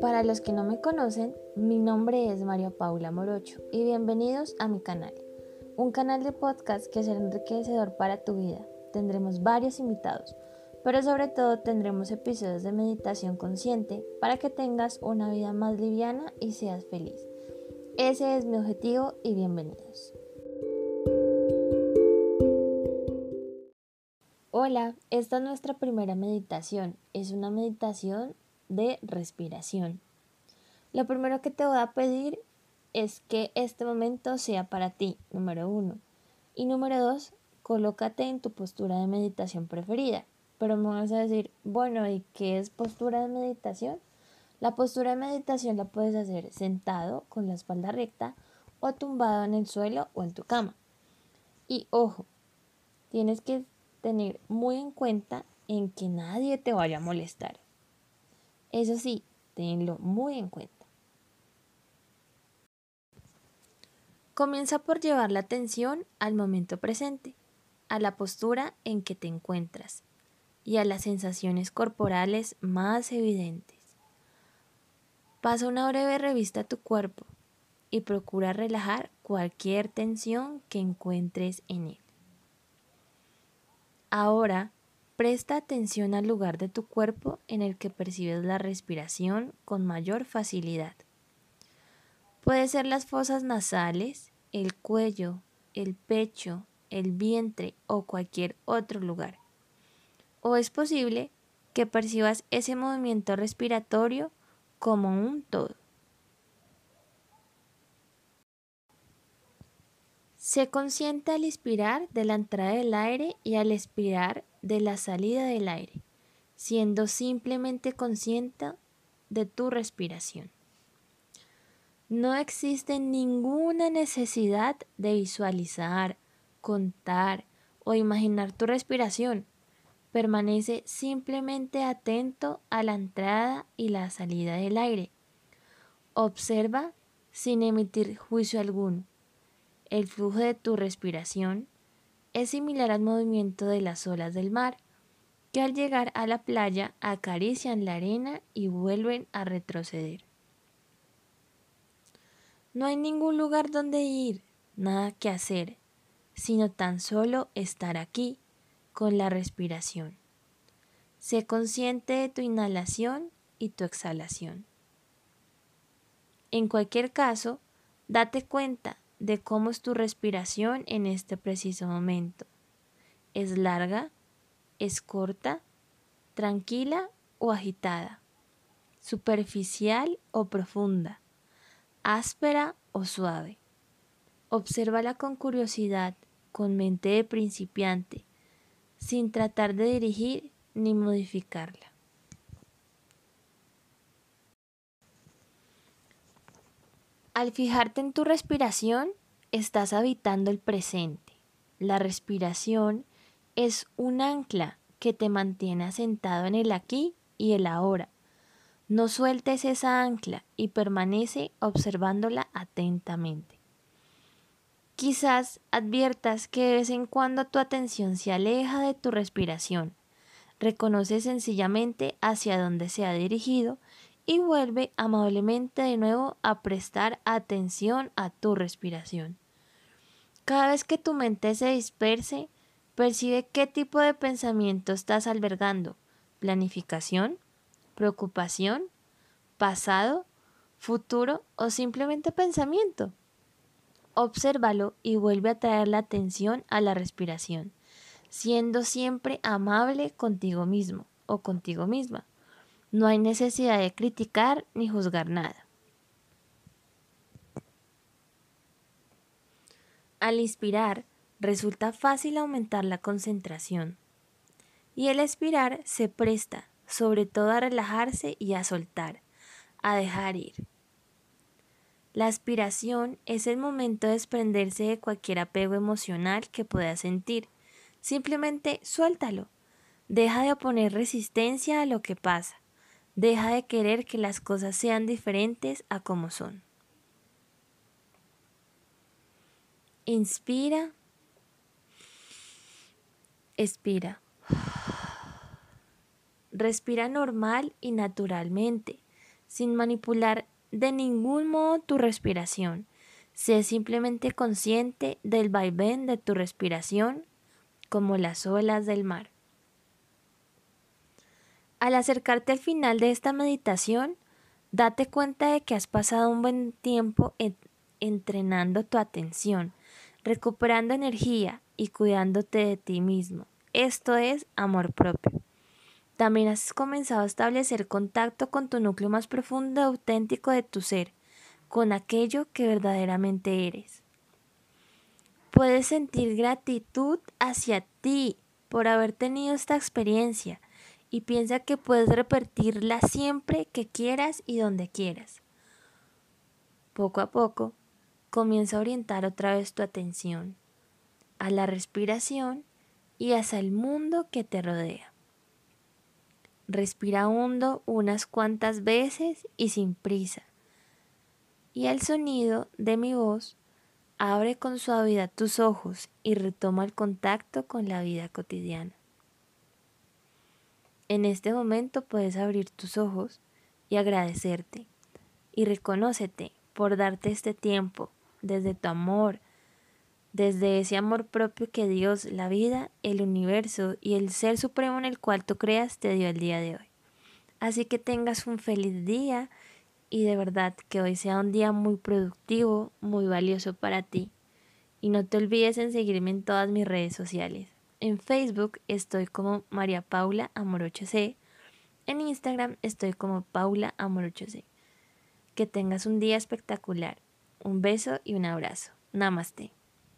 Para los que no me conocen, mi nombre es María Paula Morocho y bienvenidos a mi canal, un canal de podcast que será enriquecedor para tu vida. Tendremos varios invitados, pero sobre todo tendremos episodios de meditación consciente para que tengas una vida más liviana y seas feliz. Ese es mi objetivo y bienvenidos. Hola, esta es nuestra primera meditación. Es una meditación de respiración. Lo primero que te voy a pedir es que este momento sea para ti, número uno. Y número dos, colócate en tu postura de meditación preferida. Pero me vas a decir, bueno, ¿y qué es postura de meditación? La postura de meditación la puedes hacer sentado con la espalda recta o tumbado en el suelo o en tu cama. Y ojo, tienes que tener muy en cuenta en que nadie te vaya a molestar. Eso sí, tenlo muy en cuenta. Comienza por llevar la atención al momento presente, a la postura en que te encuentras y a las sensaciones corporales más evidentes. Pasa una breve revista a tu cuerpo y procura relajar cualquier tensión que encuentres en él. Ahora, presta atención al lugar de tu cuerpo en el que percibes la respiración con mayor facilidad. Puede ser las fosas nasales, el cuello, el pecho, el vientre o cualquier otro lugar. O es posible que percibas ese movimiento respiratorio como un todo. Se consciente al inspirar de la entrada del aire y al expirar de la salida del aire, siendo simplemente consciente de tu respiración. No existe ninguna necesidad de visualizar, contar o imaginar tu respiración. Permanece simplemente atento a la entrada y la salida del aire. Observa sin emitir juicio alguno. El flujo de tu respiración es similar al movimiento de las olas del mar, que al llegar a la playa acarician la arena y vuelven a retroceder. No hay ningún lugar donde ir, nada que hacer, sino tan solo estar aquí con la respiración. Sé consciente de tu inhalación y tu exhalación. En cualquier caso, date cuenta de cómo es tu respiración en este preciso momento. ¿Es larga? ¿Es corta? ¿Tranquila o agitada? ¿Superficial o profunda? ¿Áspera o suave? Obsérvala con curiosidad, con mente de principiante, sin tratar de dirigir ni modificarla. Al fijarte en tu respiración, estás habitando el presente. La respiración es un ancla que te mantiene asentado en el aquí y el ahora. No sueltes esa ancla y permanece observándola atentamente. Quizás adviertas que de vez en cuando tu atención se aleja de tu respiración. Reconoce sencillamente hacia dónde se ha dirigido y vuelve amablemente de nuevo a prestar atención a tu respiración. Cada vez que tu mente se disperse, percibe qué tipo de pensamiento estás albergando. Planificación, preocupación, pasado, futuro o simplemente pensamiento. Obsérvalo y vuelve a traer la atención a la respiración, siendo siempre amable contigo mismo o contigo misma. No hay necesidad de criticar ni juzgar nada. Al inspirar, resulta fácil aumentar la concentración. Y el expirar se presta, sobre todo a relajarse y a soltar, a dejar ir. La aspiración es el momento de desprenderse de cualquier apego emocional que puedas sentir. Simplemente suéltalo. Deja de oponer resistencia a lo que pasa. Deja de querer que las cosas sean diferentes a como son. Inspira. Expira. Respira normal y naturalmente sin manipular de ningún modo tu respiración. Sé simplemente consciente del vaivén de tu respiración como las olas del mar. Al acercarte al final de esta meditación, date cuenta de que has pasado un buen tiempo entrenando tu atención, recuperando energía y cuidándote de ti mismo. Esto es amor propio. También has comenzado a establecer contacto con tu núcleo más profundo y auténtico de tu ser, con aquello que verdaderamente eres. Puedes sentir gratitud hacia ti por haber tenido esta experiencia y piensa que puedes repetirla siempre que quieras y donde quieras. Poco a poco, comienza a orientar otra vez tu atención a la respiración y hacia el mundo que te rodea. Respira hondo unas cuantas veces y sin prisa. Y al sonido de mi voz, abre con suavidad tus ojos y retoma el contacto con la vida cotidiana. En este momento puedes abrir tus ojos y agradecerte y reconócete por darte este tiempo desde tu amor, desde ese amor propio que Dios, la vida, el universo y el ser supremo en el cual tú creas te dio el día de hoy. Así que tengas un feliz día y de verdad que hoy sea un día muy productivo, muy valioso para ti. Y no te olvides en seguirme en todas mis redes sociales. En Facebook estoy como María Paula Amorocho. En Instagram estoy como Paula Amorocho C. Que tengas un día espectacular. Un beso y un abrazo. Namaste.